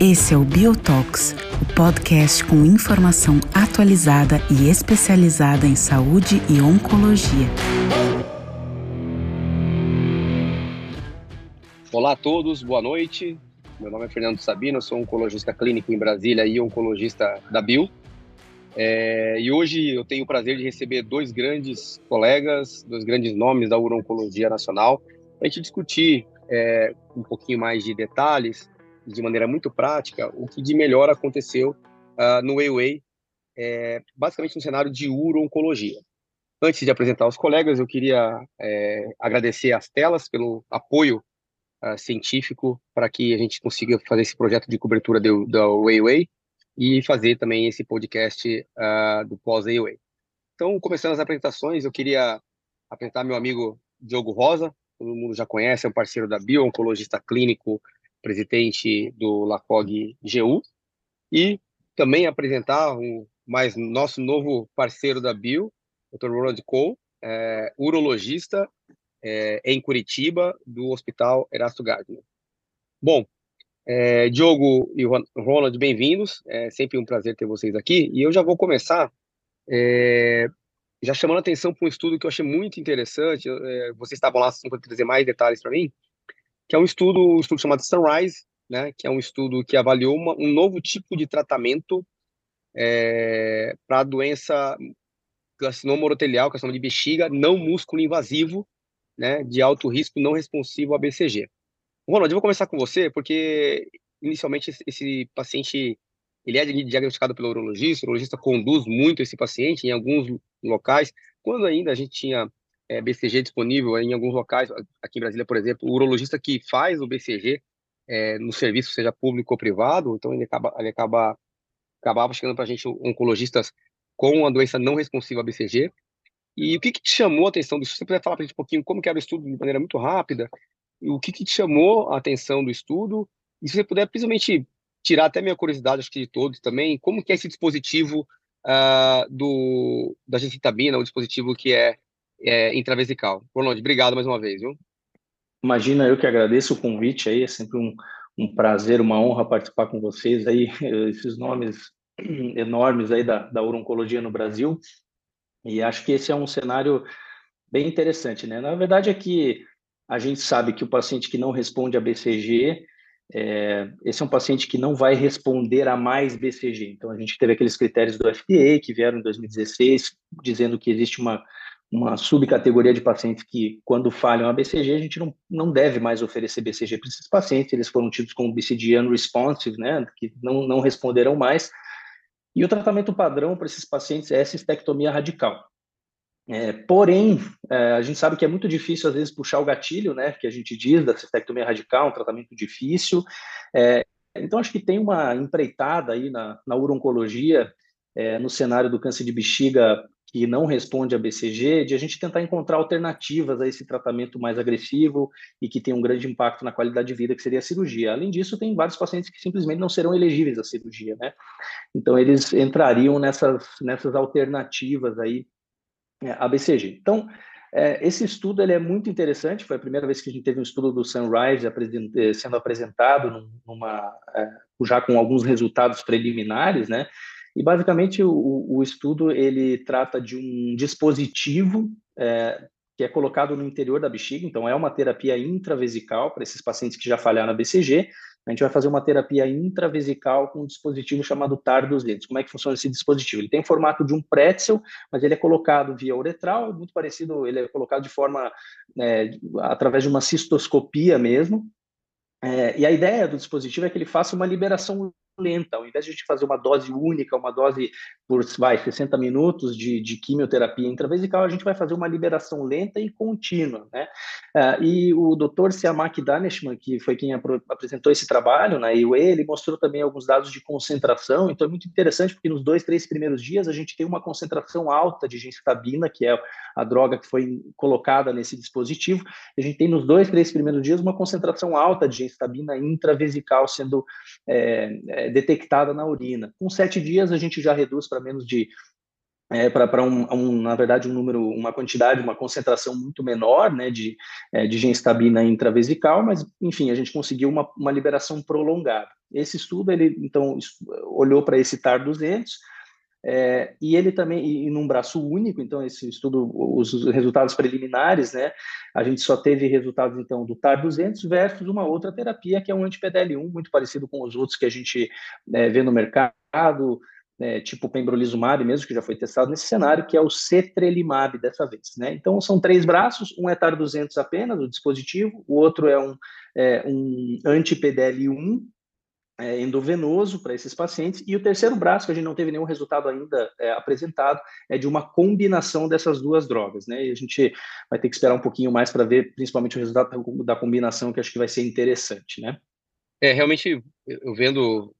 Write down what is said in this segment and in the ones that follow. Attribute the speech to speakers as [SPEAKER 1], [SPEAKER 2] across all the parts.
[SPEAKER 1] Esse é o Biotox, o podcast com informação atualizada e especializada em saúde e oncologia.
[SPEAKER 2] Olá a todos, boa noite. Meu nome é Fernando Sabino, sou oncologista clínico em Brasília e oncologista da Bio. É, e hoje eu tenho o prazer de receber dois grandes colegas, dois grandes nomes da Uro-Oncologia Nacional, para a gente discutir é, um pouquinho mais de detalhes, de maneira muito prática, o que de melhor aconteceu uh, no Weiwei, é, basicamente no cenário de uro-oncologia. Antes de apresentar os colegas, eu queria é, agradecer às telas pelo apoio uh, científico para que a gente consiga fazer esse projeto de cobertura do, da Weiwei e fazer também esse podcast uh, do pós-AOA. Então, começando as apresentações, eu queria apresentar meu amigo Diogo Rosa, todo mundo já conhece, é um parceiro da Bio, oncologista clínico, presidente do LACOG GU, e também apresentar um mais nosso novo parceiro da Bio, Dr. Ronald Cole, é, urologista é, em Curitiba, do Hospital Erasto Gardner. Bom, é, Diogo e Ronald, bem-vindos. É sempre um prazer ter vocês aqui. E eu já vou começar é, já chamando a atenção para um estudo que eu achei muito interessante. É, vocês estavam lá, assim, para trazer mais detalhes para mim, que é um estudo, um estudo chamado Sunrise, né, que é um estudo que avaliou uma, um novo tipo de tratamento é, para a doença carcinoma urotelial, carcinoma de bexiga, não músculo invasivo, né, de alto risco não responsivo a BCG. Ronald, eu vou começar com você, porque inicialmente esse, paciente ele é diagnosticado pelo urologista, o urologista conduz muito esse paciente em alguns locais. Quando ainda a gente tinha é, BCG disponível em alguns locais, aqui em Brasília, por exemplo, o urologista que faz o BCG é, no serviço, seja público ou privado, então ele acaba, ele acaba acabava chegando para a gente oncologistas com a doença não responsiva a BCG. E o que, que te chamou a atenção disso? Você puder falar para a gente um pouquinho como que era o estudo de maneira muito rápida, o que, que te chamou a atenção do estudo, e se você puder, principalmente, tirar até minha curiosidade, acho que de todos também, como que é esse dispositivo uh, do, da gencitabina, o dispositivo que é, é intravesical. Ronald, obrigado mais uma vez, viu?
[SPEAKER 3] Imagina, eu que agradeço o convite aí, é sempre um, um prazer, uma honra participar com vocês aí, esses nomes enormes aí da, da urologia no Brasil, e acho que esse é um cenário bem interessante, né? Na verdade é que a gente sabe que o paciente que não responde a BCG, é, esse é um paciente que não vai responder a mais BCG. Então, a gente teve aqueles critérios do FDA que vieram em 2016, dizendo que existe uma, uma subcategoria de pacientes que, quando falham a BCG, a gente não, não deve mais oferecer BCG para esses pacientes. Eles foram tidos como BCG unresponsive, né, que não, não responderão mais. E o tratamento padrão para esses pacientes é a cistectomia radical. É, porém, é, a gente sabe que é muito difícil, às vezes, puxar o gatilho, né, que a gente diz da cistectomia radical, um tratamento difícil. É, então, acho que tem uma empreitada aí na, na uro-oncologia, é, no cenário do câncer de bexiga que não responde a BCG, de a gente tentar encontrar alternativas a esse tratamento mais agressivo e que tem um grande impacto na qualidade de vida, que seria a cirurgia. Além disso, tem vários pacientes que simplesmente não serão elegíveis à cirurgia, né? Então, eles entrariam nessas, nessas alternativas aí é, a BCG. Então, é, esse estudo ele é muito interessante, foi a primeira vez que a gente teve um estudo do Sunrise eh, sendo apresentado numa, é, já com alguns resultados preliminares, né? E basicamente o, o estudo ele trata de um dispositivo é, que é colocado no interior da bexiga, então é uma terapia intravesical para esses pacientes que já falharam na BCG, a gente vai fazer uma terapia intravesical com um dispositivo chamado TAR 200. Como é que funciona esse dispositivo? Ele tem formato de um pretzel, mas ele é colocado via uretral, muito parecido, ele é colocado de forma, é, através de uma cistoscopia mesmo. É, e a ideia do dispositivo é que ele faça uma liberação lenta, ao invés de a gente fazer uma dose única, uma dose por vai, 60 minutos de, de quimioterapia intravesical, a gente vai fazer uma liberação lenta e contínua. Né? Uh, e o Dr. Siamak Daneshman, que foi quem apresentou esse trabalho na IUE, ele mostrou também alguns dados de concentração, então é muito interessante porque nos dois, três primeiros dias a gente tem uma concentração alta de gencitabina, que é a droga que foi colocada nesse dispositivo, a gente tem nos dois, três primeiros dias uma concentração alta de gencitabina intravesical sendo é, é, detectada na urina. Com sete dias, a gente já reduz para menos de é, para um, um, na verdade, um número, uma quantidade, uma concentração muito menor né, de, é, de genstabina intravesical, mas, enfim, a gente conseguiu uma, uma liberação prolongada. Esse estudo, ele, então, olhou para esse TAR 200, é, e ele também, e num braço único, então, esse estudo, os resultados preliminares, né, a gente só teve resultados, então, do TAR 200 versus uma outra terapia, que é um anti-PDL1, muito parecido com os outros que a gente é, vê no mercado, é, tipo pembrolizumab mesmo, que já foi testado nesse cenário, que é o cetrelimab dessa vez. Né? Então, são três braços, um é TAR-200 apenas, o dispositivo, o outro é um, é, um anti-PDL1 é, endovenoso para esses pacientes, e o terceiro braço, que a gente não teve nenhum resultado ainda é, apresentado, é de uma combinação dessas duas drogas. Né? E a gente vai ter que esperar um pouquinho mais para ver, principalmente, o resultado da combinação, que acho que vai ser interessante. Né?
[SPEAKER 2] É, realmente, eu vendo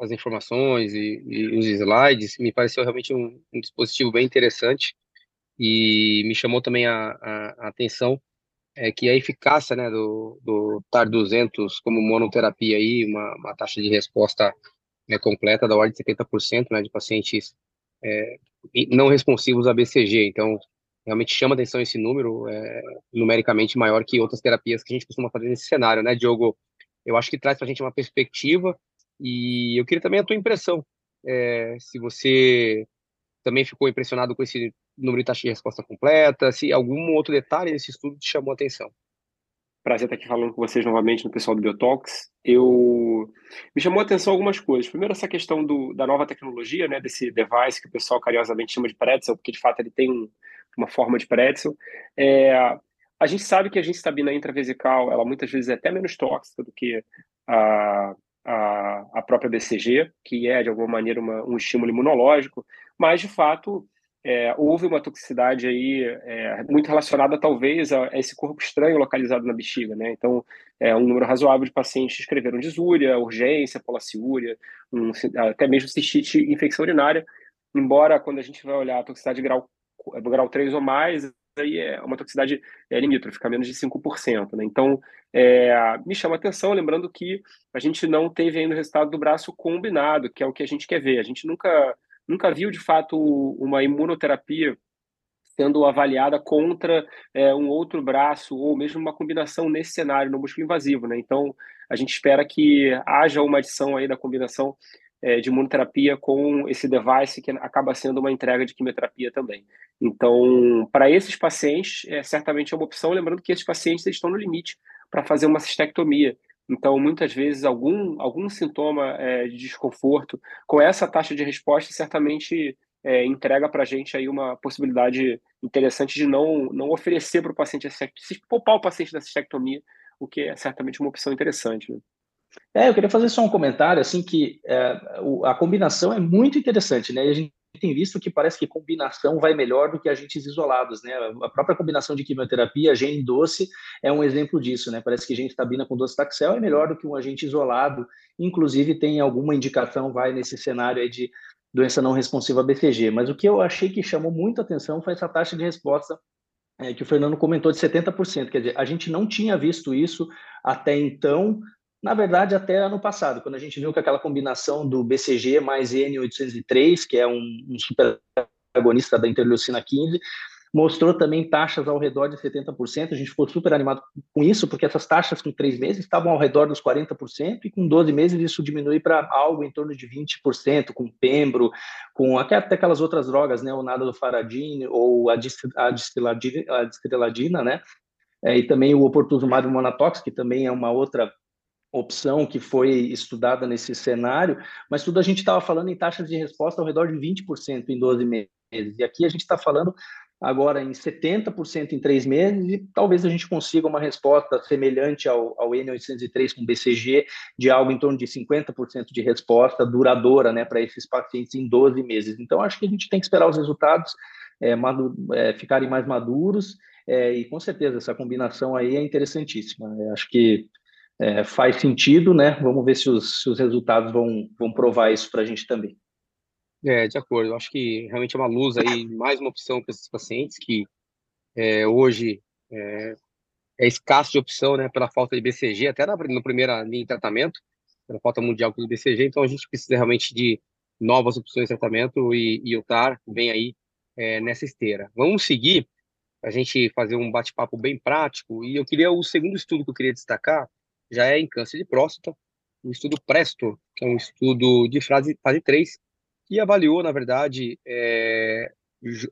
[SPEAKER 2] as informações e, e, os slides, me pareceu realmente um, um, dispositivo bem interessante e me chamou também a, a, a atenção é que a eficácia né, do, do TAR-200 como monoterapia, aí, uma, uma taxa de resposta né, completa da ordem de 70% né, de pacientes é, não responsivos a BCG. Então, realmente chama atenção esse número, é, numericamente maior que outras terapias que a gente costuma fazer nesse cenário, né, Diogo? Eu acho que traz para a gente uma perspectiva e eu queria também a tua impressão, é, se você também ficou impressionado com esse número de taxa de resposta completa, se algum outro detalhe desse estudo te chamou a atenção.
[SPEAKER 4] Prazer estar aqui falando com vocês novamente no pessoal do Biotox. Eu me chamou a atenção algumas coisas. Primeiro, essa questão do, da nova tecnologia, né, desse device que o pessoal carinhosamente chama de pretzel, porque de fato ele tem um, uma forma de pretzel. É, a gente sabe que a ginstabina intravesical, ela muitas vezes é até menos tóxica do que a, a, a própria BCG, que é, de alguma maneira, uma, um estímulo imunológico, mas, de fato, é, houve uma toxicidade aí é, muito relacionada, talvez, a, a, esse corpo estranho localizado na bexiga, né? Então, é, um número razoável de pacientes escreveram disúria, urgência, polaciúria, um, até mesmo cistite infecção urinária, embora, quando a gente vai olhar a toxicidade grau, grau 3 ou mais, aí é uma toxicidade é, limítrofe, fica menos de 5%. Né? Então, é, me chama a atenção, lembrando que a gente não teve ainda o resultado do braço combinado, que é o que a gente quer ver. A gente nunca, nunca viu, de fato, uma imunoterapia sendo avaliada contra é, um outro braço ou mesmo uma combinação nesse cenário no músculo invasivo, né? Então a gente espera que haja uma adição aí da combinação é, de imunoterapia com esse device que acaba sendo uma entrega de quimioterapia também. Então, para esses pacientes, é, certamente é uma opção, lembrando que esses pacientes estão no limite para fazer uma cistectomia. Então, muitas vezes, algum, algum sintoma é, de desconforto com essa taxa de resposta certamente é, entrega para a gente aí uma possibilidade interessante de não, não oferecer para o paciente, se poupar o paciente da cistectomia, o que é certamente uma opção interessante. Né?
[SPEAKER 3] É, eu queria fazer só um comentário, assim, que é, a combinação é muito interessante, né? A gente tem visto que parece que combinação vai melhor do que agentes isolados, né? A própria combinação de quimioterapia, gene doce, é um exemplo disso, né? Parece que gentabina com docetaxel é melhor do que um agente isolado, inclusive tem alguma indicação, vai nesse cenário aí de doença não responsiva BCG. Mas o que eu achei que chamou muito atenção foi essa taxa de resposta é, que o Fernando comentou de 70%. Quer dizer, a gente não tinha visto isso até então na verdade, até ano passado, quando a gente viu que aquela combinação do BCG mais N803, que é um, um super agonista da interleucina 15, mostrou também taxas ao redor de 70%. A gente ficou super animado com isso, porque essas taxas com três meses estavam ao redor dos 40%, e com 12 meses isso diminui para algo em torno de 20%, com pembro, com até aquelas outras drogas, né, o nada do faradine ou a, distiladina, a distiladina, né, é, e também o oportuzumab monatox, que também é uma outra opção que foi estudada nesse cenário, mas tudo a gente estava falando em taxas de resposta ao redor de 20% em 12 meses. E aqui a gente está falando agora em 70% em três meses e talvez a gente consiga uma resposta semelhante ao, ao N803 com BCG de algo em torno de 50% de resposta duradoura né, para esses pacientes em 12 meses. Então, acho que a gente tem que esperar os resultados é, é, ficarem mais maduros é, e com certeza essa combinação aí é interessantíssima. acho que é, faz sentido, né? Vamos ver se os, se os resultados vão, vão provar isso para a gente também.
[SPEAKER 2] É, de acordo. Eu acho que realmente é uma luz aí, mais uma opção para esses pacientes que é, hoje é, é, escasso de opção, né? Pela falta de BCG, até na, no primeira linha de tratamento, pela falta mundial de BCG. Então a gente precisa realmente de novas opções de tratamento e, e o TAR vem aí é, nessa esteira. Vamos seguir a gente fazer um bate-papo bem prático. E eu queria o segundo estudo que eu queria destacar já é em câncer de próstata, o estudo Presto, que é um estudo de fase, fase 3, que avaliou, na verdade, é,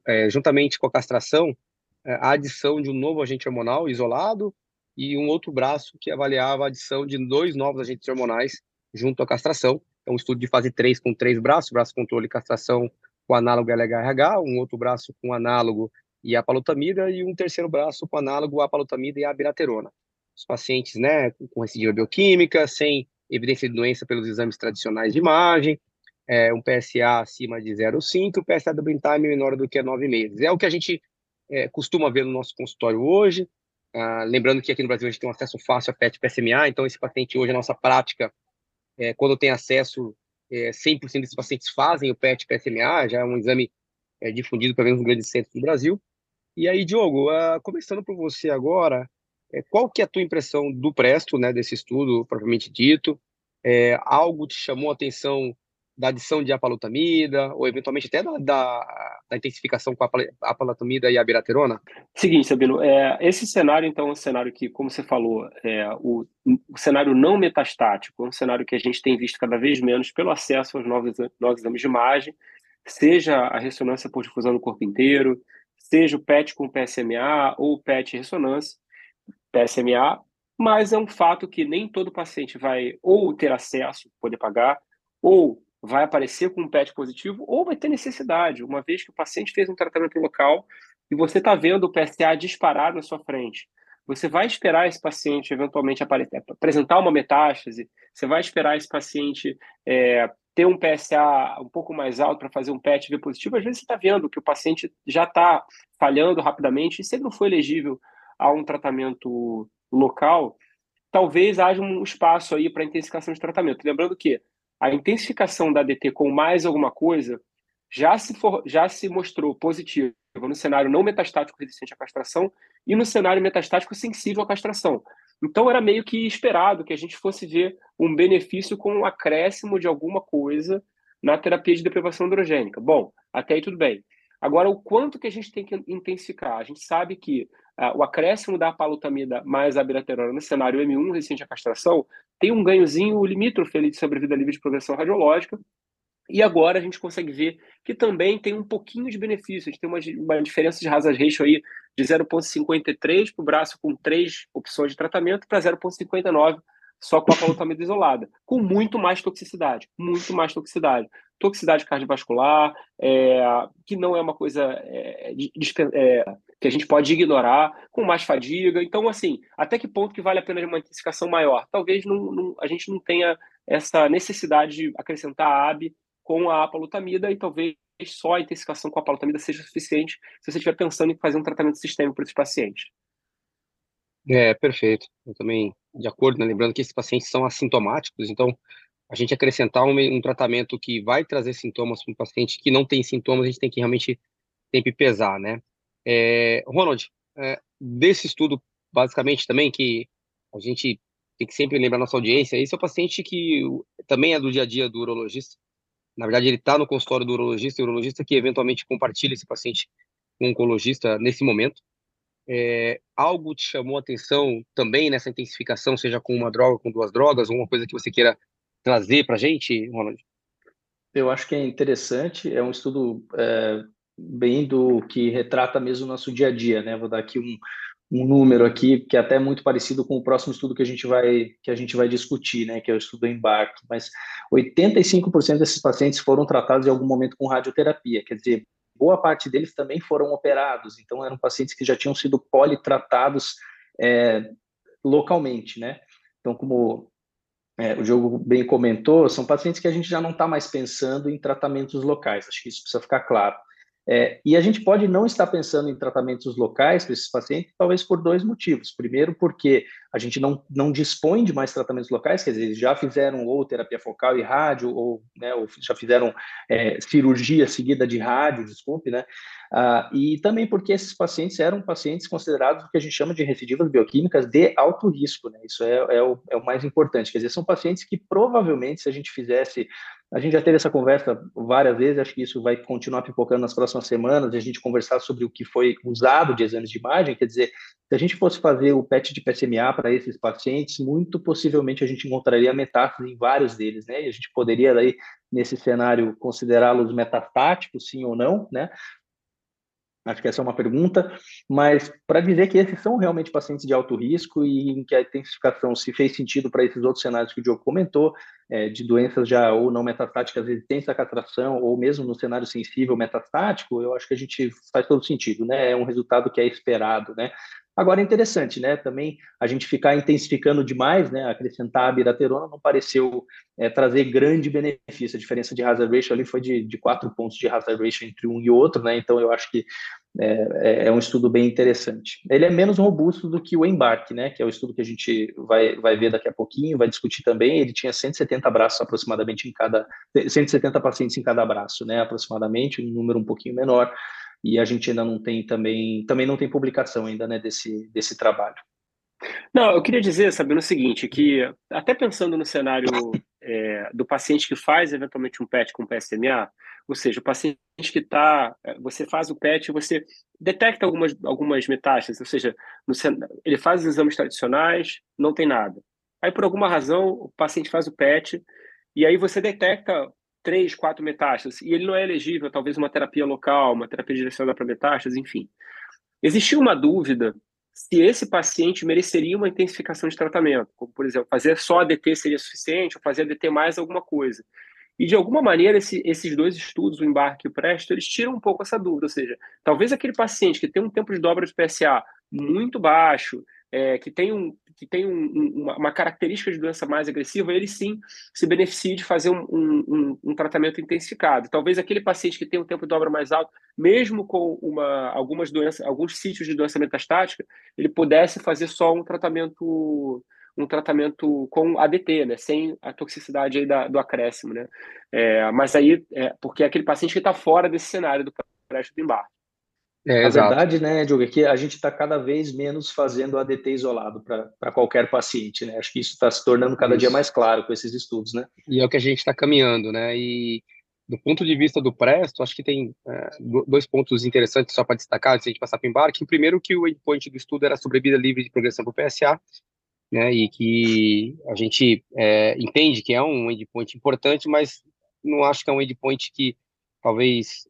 [SPEAKER 2] é, juntamente com a castração, é, a adição de um novo agente hormonal isolado e um outro braço que avaliava a adição de dois novos agentes hormonais junto à castração. É um estudo de fase 3 com três braços, braço controle e castração com análogo LHRH, um outro braço com análogo e a palutamida e um terceiro braço com análogo à palutamida e a abiraterona. Os pacientes, né, com recidiva bioquímica, sem evidência de doença pelos exames tradicionais de imagem, é, um PSA acima de 0,5, PSA do time menor do que 9 meses. É o que a gente é, costuma ver no nosso consultório hoje. Ah, lembrando que aqui no Brasil a gente tem um acesso fácil a PET PSMA, então esse paciente hoje, a nossa prática, é, quando tem acesso, é, 100% desses pacientes fazem o PET PSMA, já é um exame é, difundido pelo menos nos grandes centros do Brasil. E aí, Diogo, uh, começando por você agora, qual que é a tua impressão do Presto, né, desse estudo propriamente dito? É, algo te chamou a atenção da adição de apalutamida, ou eventualmente até da, da, da intensificação com a apalutamida e a biraterona?
[SPEAKER 4] Seguinte, Sabino, é, esse cenário, então, é um cenário que, como você falou, é, o, o cenário não metastático, é um cenário que a gente tem visto cada vez menos pelo acesso aos novos, novos exames de imagem, seja a ressonância por difusão no corpo inteiro, seja o PET com PSMA ou o PET ressonância, PSMA, mas é um fato que nem todo paciente vai ou ter acesso, poder pagar, ou vai aparecer com um PET positivo, ou vai ter necessidade, uma vez que o paciente fez um tratamento local e você está vendo o PSA disparar na sua frente. Você vai esperar esse paciente eventualmente apresentar uma metástase, você vai esperar esse paciente é, ter um PSA um pouco mais alto para fazer um PET V positivo, às vezes você está vendo que o paciente já está falhando rapidamente, e se ele não for elegível a um tratamento local, talvez haja um espaço aí para intensificação de tratamento. Lembrando que a intensificação da DT com mais alguma coisa já se, for, já se mostrou positiva no cenário não metastático resistente à castração e no cenário metastático sensível à castração. Então era meio que esperado que a gente fosse ver um benefício com um acréscimo de alguma coisa na terapia de deprivação androgênica. Bom, até aí tudo bem. Agora, o quanto que a gente tem que intensificar? A gente sabe que uh, o acréscimo da palutamida mais abiraterona no cenário M1, resistente à castração, tem um ganhozinho limítrofe ali de sobrevida livre de progressão radiológica, e agora a gente consegue ver que também tem um pouquinho de benefício. A gente tem uma, uma diferença de hazard ratio aí de 0,53 para o braço com três opções de tratamento para 0,59 só com a palutamida isolada, com muito mais toxicidade, muito mais toxicidade. Toxicidade cardiovascular, é, que não é uma coisa é, é, que a gente pode ignorar, com mais fadiga. Então, assim, até que ponto que vale a pena uma intensificação maior? Talvez não, não, a gente não tenha essa necessidade de acrescentar a AB com a apalutamida e talvez só a intensificação com a apalutamida seja suficiente se você estiver pensando em fazer um tratamento sistêmico para esses pacientes.
[SPEAKER 2] É, perfeito. Eu também, de acordo, né? lembrando que esses pacientes são assintomáticos, então a gente acrescentar um, um tratamento que vai trazer sintomas para um paciente que não tem sintomas, a gente tem que realmente tem que pesar, né? É, Ronald, é, desse estudo, basicamente também, que a gente tem que sempre lembrar nossa audiência, esse é o paciente que também é do dia a dia do urologista, na verdade, ele está no consultório do urologista, e o urologista que eventualmente compartilha esse paciente com o oncologista nesse momento. É, algo te chamou a atenção também nessa intensificação, seja com uma droga, com duas drogas, alguma coisa que você queira trazer para a gente, Ronald?
[SPEAKER 3] Eu acho que é interessante, é um estudo é, bem do que retrata mesmo o nosso dia a dia, né? Vou dar aqui um, um número aqui que é até muito parecido com o próximo estudo que a gente vai que a gente vai discutir, né, que é o estudo embarque, mas 85% desses pacientes foram tratados em algum momento com radioterapia, quer dizer, boa parte deles também foram operados, então eram pacientes que já tinham sido politratados é, localmente, né? Então, como é, o Diogo bem comentou, são pacientes que a gente já não está mais pensando em tratamentos locais, acho que isso precisa ficar claro. É, e a gente pode não estar pensando em tratamentos locais para esses pacientes, talvez por dois motivos. Primeiro, porque a gente não, não dispõe de mais tratamentos locais, quer dizer, eles já fizeram ou terapia focal e rádio, ou, né, ou já fizeram é, cirurgia seguida de rádio, desculpe, né? Ah, e também porque esses pacientes eram pacientes considerados o que a gente chama de recidivas bioquímicas de alto risco, né? Isso é, é, o, é o mais importante, quer dizer, são pacientes que provavelmente, se a gente fizesse A gente já teve essa conversa várias vezes, acho que isso vai continuar pipocando nas próximas semanas, a gente conversar sobre o que foi usado de exames de imagem, quer dizer, se a gente fosse fazer o PET de PSMA para esses pacientes, muito possivelmente a gente encontraria metástase em vários deles, né? E a gente poderia daí, nesse cenário, considerá-los metastáticos, sim ou não, né? Acho que essa é uma pergunta, mas para dizer que esses são realmente pacientes de alto risco e em que a intensificação se fez sentido para esses outros cenários que o Diogo comentou, é, de doenças já ou não metastáticas resistentes à castração, ou mesmo no cenário sensível metastático, eu acho que a gente faz todo sentido, né? É um resultado que é esperado, né? Agora é interessante, né? Também a gente ficar intensificando demais, né? Acrescentar a biraterona não pareceu é, trazer grande benefício. A diferença de hazard ratio ali foi de, de quatro pontos de hazard ratio entre um e outro, né? Então eu acho que é, é, é, um estudo bem interessante. Ele é menos robusto do que o embarque, né? Que é o estudo que a gente vai, vai ver daqui a pouquinho, vai discutir também. Ele tinha 170 braços aproximadamente em cada, 170 pacientes em cada braço, né? Aproximadamente, um número um pouquinho menor e a gente ainda não tem também, também não tem publicação ainda, né, desse, desse trabalho.
[SPEAKER 4] Não, eu queria dizer, Sabino, o seguinte, que até pensando no cenário é, do paciente que faz eventualmente um PET com PSMA, ou seja, o paciente que está, é, você faz o PET, você detecta algumas, algumas metástases, ou seja, no, ele faz os exames tradicionais, não tem nada. Aí, por alguma razão, o paciente faz o PET, e aí você detecta três, quatro metástases, e ele não é elegível, talvez uma terapia local, uma terapia direcionada para metástases, enfim. Existia uma dúvida se esse paciente mereceria uma intensificação de tratamento, como, por exemplo, fazer só ADT seria suficiente, ou fazer ADT mais alguma coisa. E, de alguma maneira, esse, esses dois estudos, o embarque e o presto, eles tiram um pouco essa dúvida, ou seja, talvez aquele paciente que tem um tempo de dobra de PSA muito baixo, é, que tem, um, que tem um, uma, uma, característica de doença mais agressiva, ele sim se beneficia de fazer um, um, um, tratamento intensificado. Talvez aquele paciente que tem um tempo de dobra mais alto, mesmo com uma, algumas doenças, alguns sítios de doença metastática, ele pudesse fazer só um tratamento um tratamento com ADT, né, sem a toxicidade aí da, do acréscimo, né, é, mas aí, é, porque é aquele paciente que está fora desse cenário do pré do embarque.
[SPEAKER 3] É, a verdade, né, Diogo, é que a gente está cada vez menos fazendo ADT isolado para qualquer paciente, né? Acho que isso está se tornando cada isso. dia mais claro com esses estudos, né?
[SPEAKER 2] E é o que a gente está caminhando, né? E do ponto de vista do Presto, acho que tem é, dois pontos interessantes só para destacar antes de a gente passar para o embarque. O primeiro, que o endpoint do estudo era sobrevida livre de progressão para o PSA, né? E que a gente é, entende que é um endpoint importante, mas não acho que é um endpoint que talvez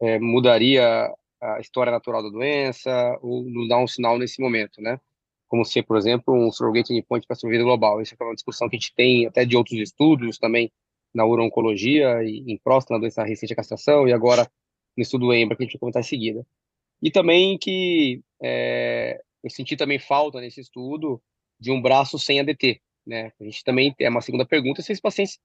[SPEAKER 2] é, é mudaria a história natural da doença ou nos dar um sinal nesse momento, né? Como ser, por exemplo, um surrogate endpoint para sobrevida global. Isso é uma discussão que a gente tem até de outros estudos também na uro-oncologia e em próstata, na doença recente à castração e agora no estudo EMBRA que a gente vai comentar em seguida. E também que é, eu senti também falta nesse estudo de um braço sem ADT, né? A gente também é uma segunda pergunta se esses pacientes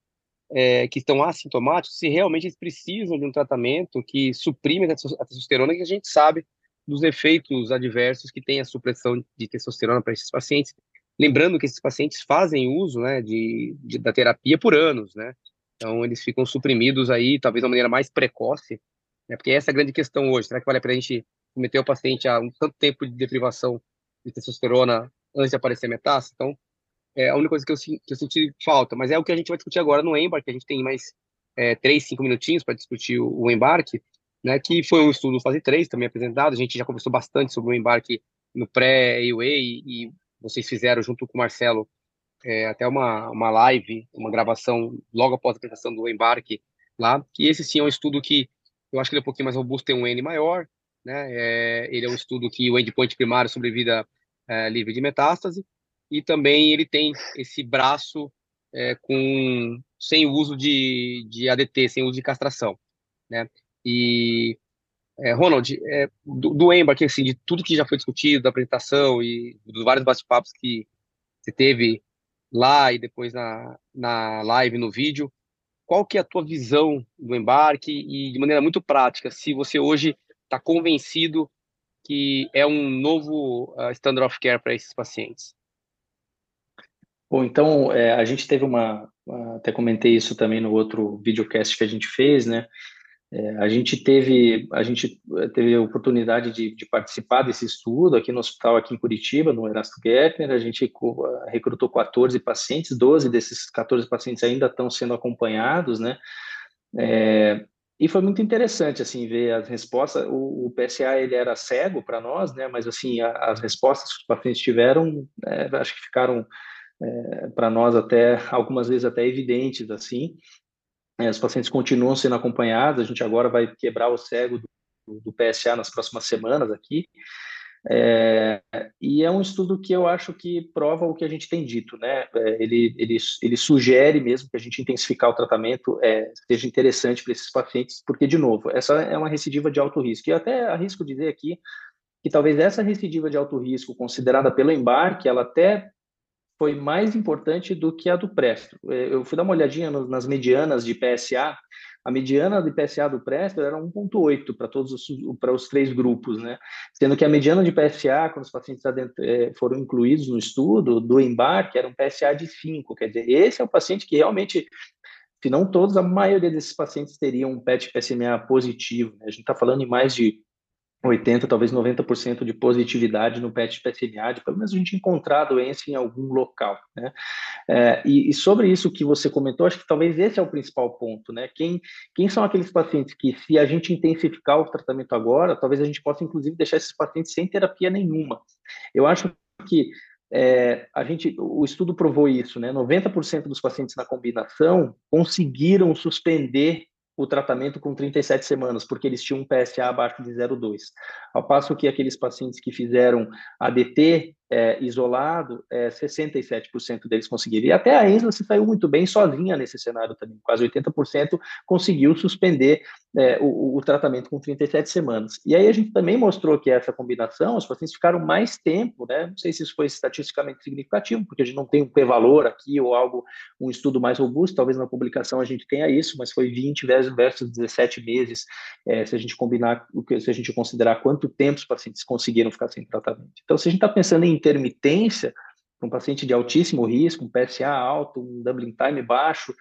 [SPEAKER 2] é, que estão assintomáticos, se realmente eles precisam de um tratamento que suprime a testosterona, que a gente sabe dos efeitos adversos que tem a supressão de testosterona para esses pacientes. Lembrando que esses pacientes fazem uso né, de, de, da terapia por anos, né? Então, eles ficam suprimidos aí, talvez de uma maneira mais precoce, né? porque essa é a grande questão hoje. Será que vale a pena a gente meter o paciente a um tanto tempo de deprivação de testosterona antes de aparecer metástase? Então, é a única coisa que eu, que eu senti falta, mas é o que a gente vai discutir agora no embarque, a gente tem mais é, três, cinco minutinhos para discutir o, o, embarque, né, que foi um estudo fase 3 também apresentado, a gente já conversou bastante sobre o embarque no pré-AUA e, e, vocês fizeram junto com o Marcelo é, até uma, uma live, uma gravação logo após a apresentação do embarque lá, que esse sim é um estudo que eu acho que ele é um pouquinho mais robusto, tem um N maior, né, é, ele é um estudo que o endpoint primário sobrevida é, livre de metástase, e também ele tem esse braço é, com sem uso de, de ADT, sem uso de castração, né? E é, Ronald, é, do, do Embark, assim, de tudo que já foi discutido, da apresentação e dos vários bate-papos que você teve lá e depois na, na live, no vídeo, qual que é a tua visão do embarque e de maneira muito prática, se você hoje está convencido que é um novo uh, standard of care para esses pacientes?
[SPEAKER 3] Bom, então, é, a gente teve uma, até comentei isso também no outro videocast que a gente fez, né? É, a gente teve a gente teve a oportunidade de, de, participar desse estudo aqui no hospital aqui em Curitiba, no Erasto Gertner, a gente recrutou 14 pacientes, 12 desses 14 pacientes ainda estão sendo acompanhados, né? É, e foi muito interessante assim ver as respostas. O, o PSA ele era cego para nós, né? Mas assim a, as respostas que os pacientes tiveram, é, acho que ficaram é, para nós até algumas vezes até evidentes assim. É, os pacientes continuam sendo acompanhados. A gente agora vai quebrar o cego do, do PSA nas próximas semanas aqui. É, e é um estudo que eu acho que prova o que a gente tem dito, né? É, ele, ele, ele sugere mesmo que a gente intensificar o tratamento é, seja interessante para esses pacientes, porque, de novo, essa é uma recidiva de alto risco. E até arrisco dizer aqui que talvez essa recidiva de alto risco, considerada pelo embarque, ela até foi mais importante do que a do Presto. É, eu fui dar uma olhadinha nas medianas de PSA, a mediana de PSA do Presto era 1,8 para todos os, para os três grupos, né? Sendo que a mediana de PSA, quando os pacientes é, foram incluídos no estudo do embarque, era um PSA de 5. Quer dizer, esse é o paciente que realmente, se não todos, a maioria desses pacientes teriam um PET PSMA positivo. Né? A gente está falando em mais de 80%, talvez 90% de positividade no PET PSMA, de pelo menos a gente encontrar a doença em algum local, né? É, e, e, sobre isso que você comentou, acho que talvez esse é o principal ponto, né? Quem, quem são aqueles pacientes que, se a gente intensificar o tratamento agora, talvez a gente possa, inclusive, deixar esses pacientes sem terapia nenhuma. Eu acho que é, a gente, o estudo provou isso, né? 90% dos pacientes na combinação conseguiram suspender o tratamento com 37 semanas, porque eles tinham um PSA abaixo de 0,2. Ao passo que aqueles pacientes que fizeram ADT é, isolado, é, 67% deles conseguiram. E até a Ensla se saiu muito bem sozinha nesse cenário também, quase 80% conseguiu suspender é, o, o, tratamento com 37 semanas. E aí a gente também mostrou que essa combinação, os pacientes ficaram mais tempo, né? Não sei se isso foi estatisticamente significativo, porque a gente não tem um p-valor aqui ou algo, um estudo mais robusto, talvez na publicação a gente tenha isso, mas foi 20 versus 17 meses, é, se a gente combinar, se a gente considerar quanto tempo os pacientes conseguiram ficar sem tratamento. Então, se a gente está pensando em intermitência, um paciente de altíssimo risco, um PSA alto, um doubling time baixo,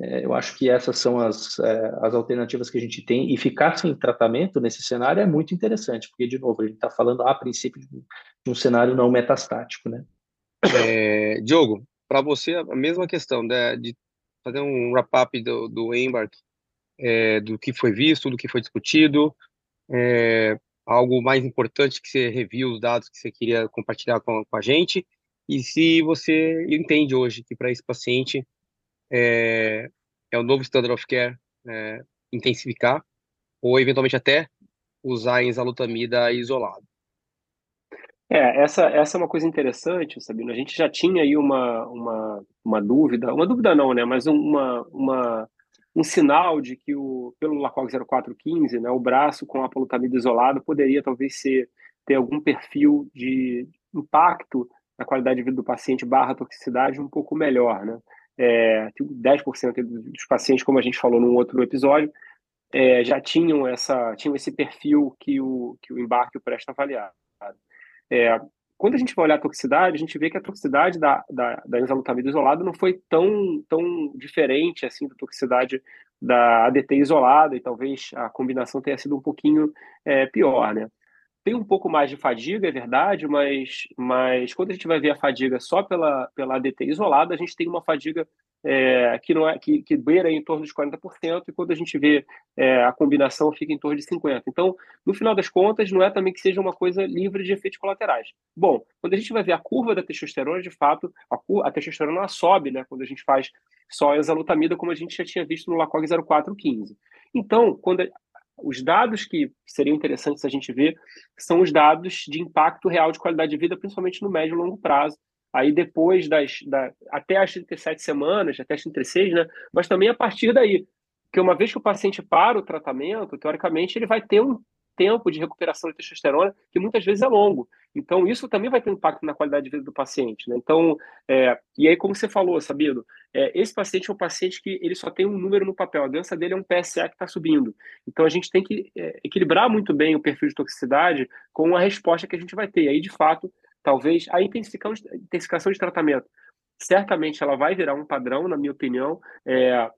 [SPEAKER 3] é, eu acho que essas são as, é, as alternativas que a gente tem, e ficar sem tratamento nesse cenário é muito interessante, porque, de novo, a gente está falando a princípio de, um cenário não metastático, né?
[SPEAKER 2] É, Diogo, para você, a mesma questão né, de fazer um wrap-up do, do Embark, é, do que foi visto, do que foi discutido, é, algo mais importante que você reviu os dados que você queria compartilhar com, com a gente, e se você entende hoje que para esse paciente é, é o novo standard of care é, intensificar, ou eventualmente até usar enzalutamida isolado.
[SPEAKER 4] É, essa, essa é uma coisa interessante, Sabino. A gente já tinha aí uma, uma, uma dúvida, uma dúvida não, né? Mas uma, uma, um sinal de que o, pelo LACOG 0415, né, o braço com a polutamida isolado poderia talvez ser, ter algum perfil de impacto na qualidade de vida do paciente barra toxicidade um pouco melhor, né? É, 10% dos pacientes, como a gente falou num outro episódio, é, já tinham essa tinham esse perfil que o que o embarque presta avaliar. É, quando a gente vai olhar a toxicidade, a gente vê que a toxicidade da, da, da enzalutamida isolada não foi tão, tão diferente assim da toxicidade da ADT isolada, e talvez a combinação tenha sido um pouquinho é, pior, né? Tem um pouco mais de fadiga, é verdade, mas, mas quando a gente vai ver a fadiga só pela, pela ADT isolada, a gente tem uma fadiga é, que não é que, que beira em torno de 40%, e quando a gente vê é, a combinação fica em torno de 50%. Então, no final das contas, não é também que seja uma coisa livre de efeitos colaterais. Bom, quando a gente vai ver a curva da testosterona, de fato, a, a testosterona sobe, né? Quando a gente faz só exalutamida, como a gente já tinha visto no LACOG 0415. Então, quando os dados que seriam interessantes a gente ver são os dados de impacto real de qualidade de vida, principalmente no médio e longo prazo, aí depois das da, até as 37 semanas, até as 36, né? Mas também a partir daí, porque uma vez que o paciente para o tratamento, teoricamente ele vai ter um tempo de recuperação de testosterona que muitas vezes é longo. Então isso também vai ter impacto na qualidade de vida do paciente, né? Então, é, e aí como você falou, Sabido, é, esse paciente é um paciente que ele só tem um número no papel, a doença dele é um PSA que está subindo. Então a gente tem que é, equilibrar muito bem o perfil de toxicidade com a resposta que a gente vai ter. E aí, de fato, talvez a intensificação de, intensificação de tratamento certamente ela vai virar um padrão, na minha opinião. É,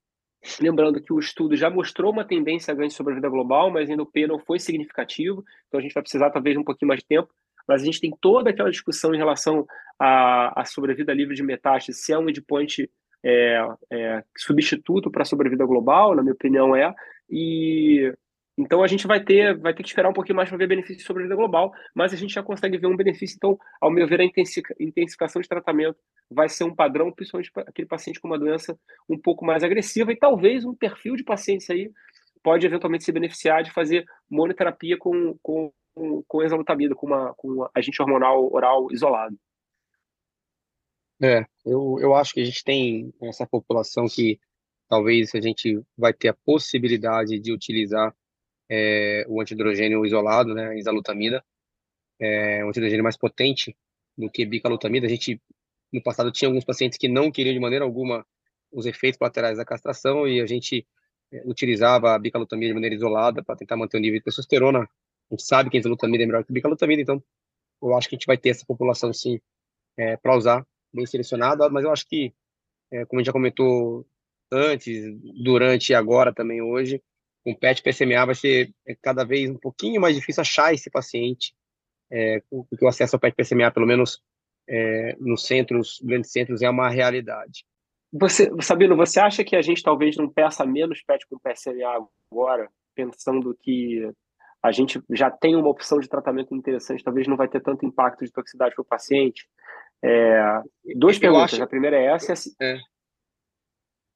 [SPEAKER 4] Lembrando que o estudo já mostrou uma tendência a ganho de sobrevida global, mas ainda o P não foi significativo, então a gente vai precisar talvez um pouquinho mais de tempo. Mas a gente tem toda aquela discussão em relação à, à sobrevida livre de metástase, se é um endpoint é, é, substituto para a sobrevida global, na minha opinião é, e então a gente vai ter, vai ter que esperar um pouquinho mais para ver benefício sobre a vida global, mas a gente já consegue ver um benefício. Então, ao meu ver, a intensificação de tratamento vai ser um padrão, principalmente para aquele paciente com uma doença um pouco mais agressiva e talvez um perfil de pacientes aí pode eventualmente se beneficiar de fazer monoterapia com, com, com exalutamida, com, uma, com um agente hormonal oral isolado.
[SPEAKER 2] É, eu, eu acho que a gente tem essa população que talvez a gente vai ter a possibilidade de utilizar é, o antihidrogênio isolado, né, isolutamida, é um antihidrogênio mais potente do que bicalutamida. A gente, no passado, tinha alguns pacientes que não queriam de maneira alguma os efeitos colaterais da castração e a gente é, utilizava a bicalutamida de maneira isolada para tentar manter o nível de testosterona. A gente sabe que a isolutamida é melhor que a bicalutamida, então eu acho que a gente vai ter essa população, sim, é, para usar, bem selecionada, mas eu acho que, é, como a gente já comentou antes, durante e agora também hoje, com PET PSMA vai ser é, cada vez um pouquinho mais difícil achar esse paciente, é, porque o acesso ao PET PSMA, pelo menos é, nos centros, grandes centros, é uma realidade.
[SPEAKER 4] Você, Sabino, você acha que a gente talvez não peça menos PET com PSMA agora, pensando que a gente já tem uma opção de tratamento interessante, talvez não vai ter tanto impacto de toxicidade para o paciente? É, duas eu perguntas. Acho, a primeira é essa. É.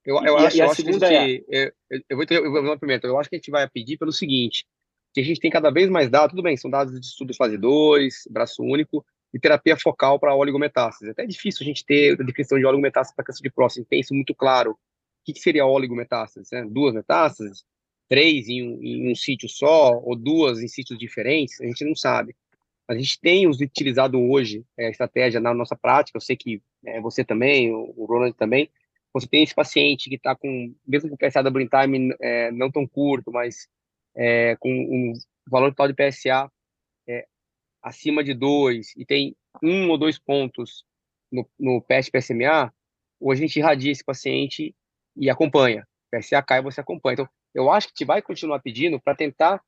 [SPEAKER 2] Eu, eu e, acho, e eu acho que a gente, é... eu, eu, vou eu vou eu acho que a gente vai pedir pelo seguinte, que a gente tem cada vez mais dados, tudo bem, são dados de estudo fase 2, braço único, e terapia focal para oligometástase. É até difícil a gente ter a descrição de oligometástase para câncer de próstata, tem isso muito claro. O que, que seria oligometástase? Né? Duas metástases? Três em um, em um sítio só? Ou duas em sítios diferentes? A gente não sabe. A gente tem utilizado hoje é, a estratégia na nossa prática, eu sei que é, você também, o, o Ronald também, você tem esse paciente que está com, mesmo com PSA double time é, não tão curto, mas é, com um valor total de PSA é, acima de 2 e tem um ou dois pontos no, no PST-PSMA, hoje a gente irradia esse paciente e acompanha. PSA cai, você acompanha. Então, eu acho que gente vai continuar pedindo para tentar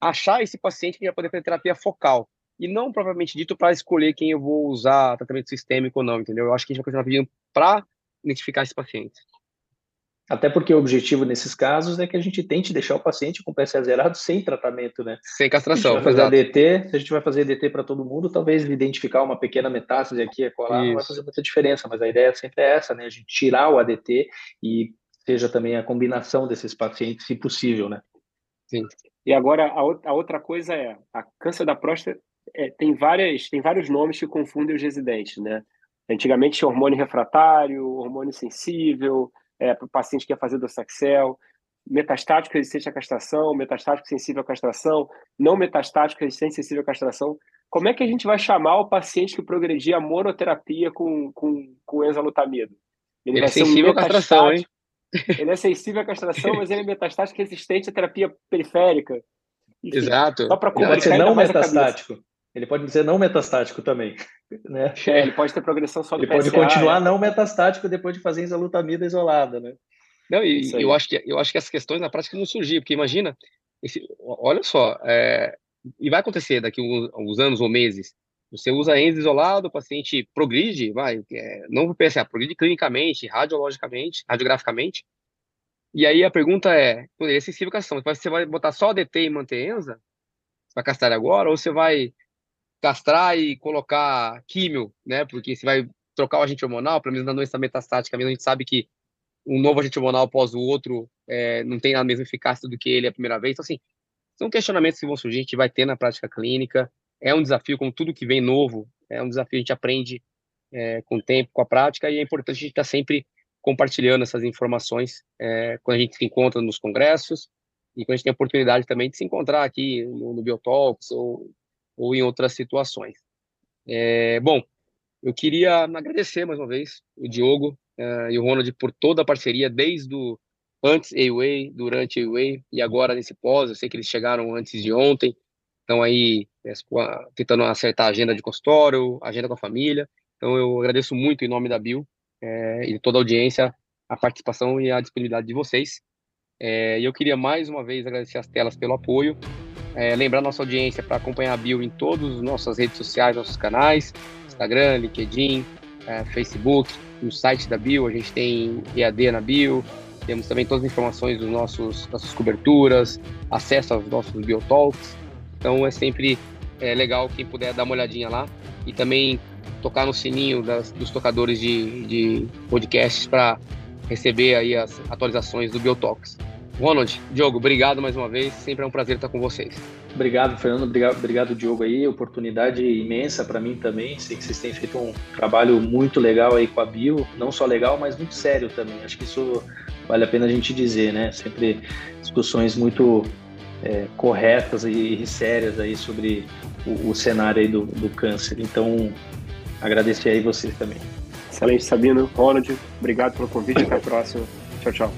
[SPEAKER 2] achar esse paciente que vai poder fazer terapia focal. E não propriamente dito para escolher quem eu vou usar tratamento sistêmico ou não, entendeu? Eu acho que a gente vai continuar pedindo para identificar esses pacientes.
[SPEAKER 3] Até porque o objetivo nesses casos é que a gente tente deixar o paciente com PSA zerado sem tratamento, né?
[SPEAKER 2] Sem castração.
[SPEAKER 3] Se a gente vai fazer ADT, se a gente vai fazer ADT para todo mundo, talvez identificar uma pequena metástase aqui e colar não vai fazer muita diferença, mas a ideia sempre é essa, né? A gente tirar o ADT e seja também a combinação desses pacientes, se possível, né?
[SPEAKER 4] Sim. E agora a, a outra coisa é, a câncer da próstata é, tem várias, tem vários nomes que confundem os residentes, né? Antigamente tinha hormônio refratário, hormônio sensível, é, para o paciente que quer fazer dosaxel, metastático resistente à castração, metastático sensível à castração, não metastático resistente sensível à castração. Como é que a gente vai chamar o paciente que progredia a monoterapia com, com, com exalutamido?
[SPEAKER 2] Ele, ele é sensível um à castração, hein?
[SPEAKER 4] Ele é sensível à castração, mas ele é metastático resistente à terapia periférica.
[SPEAKER 2] Enfim, Exato.
[SPEAKER 3] Só para não metastático. Ele pode ser não metastático também. Né?
[SPEAKER 4] É, ele pode ter progressão só do
[SPEAKER 3] Ele PSA, pode continuar é. não metastático depois de fazer exalutamida isolada, né?
[SPEAKER 2] Não, e eu acho, que, eu acho que essas questões na prática não surgir, porque imagina, esse, olha só, é, e vai acontecer daqui uns, uns, anos ou meses, você usa ENS isolado, o paciente progride, vai, é, não vou pensar, progride clinicamente, radiologicamente, radiograficamente, e aí a pergunta é, é sensível à castração, você vai botar só DT e manter ENSA? Você vai castrar agora, ou você vai castrar e colocar químio, né? Porque você vai trocar o agente hormonal, pelo menos na doença metastática mesmo, a gente sabe que um novo agente hormonal após o outro é, não tem a mesma eficácia do que ele a primeira vez. Então, assim, são questionamentos que vão surgir, a gente vai ter na prática clínica. É um desafio, como tudo que vem novo, é um desafio, a gente aprende é, com o tempo, com a prática, e é importante a gente estar tá sempre compartilhando essas informações é, quando a gente se encontra nos congressos e quando a gente tem a oportunidade também de se encontrar aqui no, no ou ou em outras situações. É, bom, eu queria agradecer mais uma vez o Diogo uh, e o Ronald por toda a parceria, desde o antes AWay, durante AWay e agora nesse pós. Eu sei que eles chegaram antes de ontem, estão aí é, tentando acertar a agenda de consultório, agenda com a família. Então eu agradeço muito em nome da Bill é, e toda a audiência a participação e a disponibilidade de vocês. É, e eu queria mais uma vez agradecer as telas pelo apoio, é, lembrar nossa audiência para acompanhar a Bio em todas as nossas redes sociais, nossos canais, Instagram, LinkedIn, é, Facebook, no site da Bio, a gente tem EAD na Bio, temos também todas as informações dos nossos nossas coberturas, acesso aos nossos Biotalks. Então é sempre é, legal quem puder dar uma olhadinha lá e também tocar no sininho das, dos tocadores de, de podcasts para receber aí as atualizações do Biotalks. Ronald, Diogo, obrigado mais uma vez. Sempre é um prazer estar com vocês.
[SPEAKER 3] Obrigado, Fernando. Obrigado, obrigado Diogo aí. Oportunidade imensa para mim também. Sei que vocês têm feito um trabalho muito legal aí com a Bio. Não só legal, mas muito sério também. Acho que isso vale a pena a gente dizer, né? Sempre discussões muito é, corretas e, sérias aí sobre o, o cenário aí do, do câncer. Então, agradecer aí vocês também.
[SPEAKER 4] Excelente, Sabino. Ronald, obrigado pelo convite. Até a próxima. Tchau, tchau.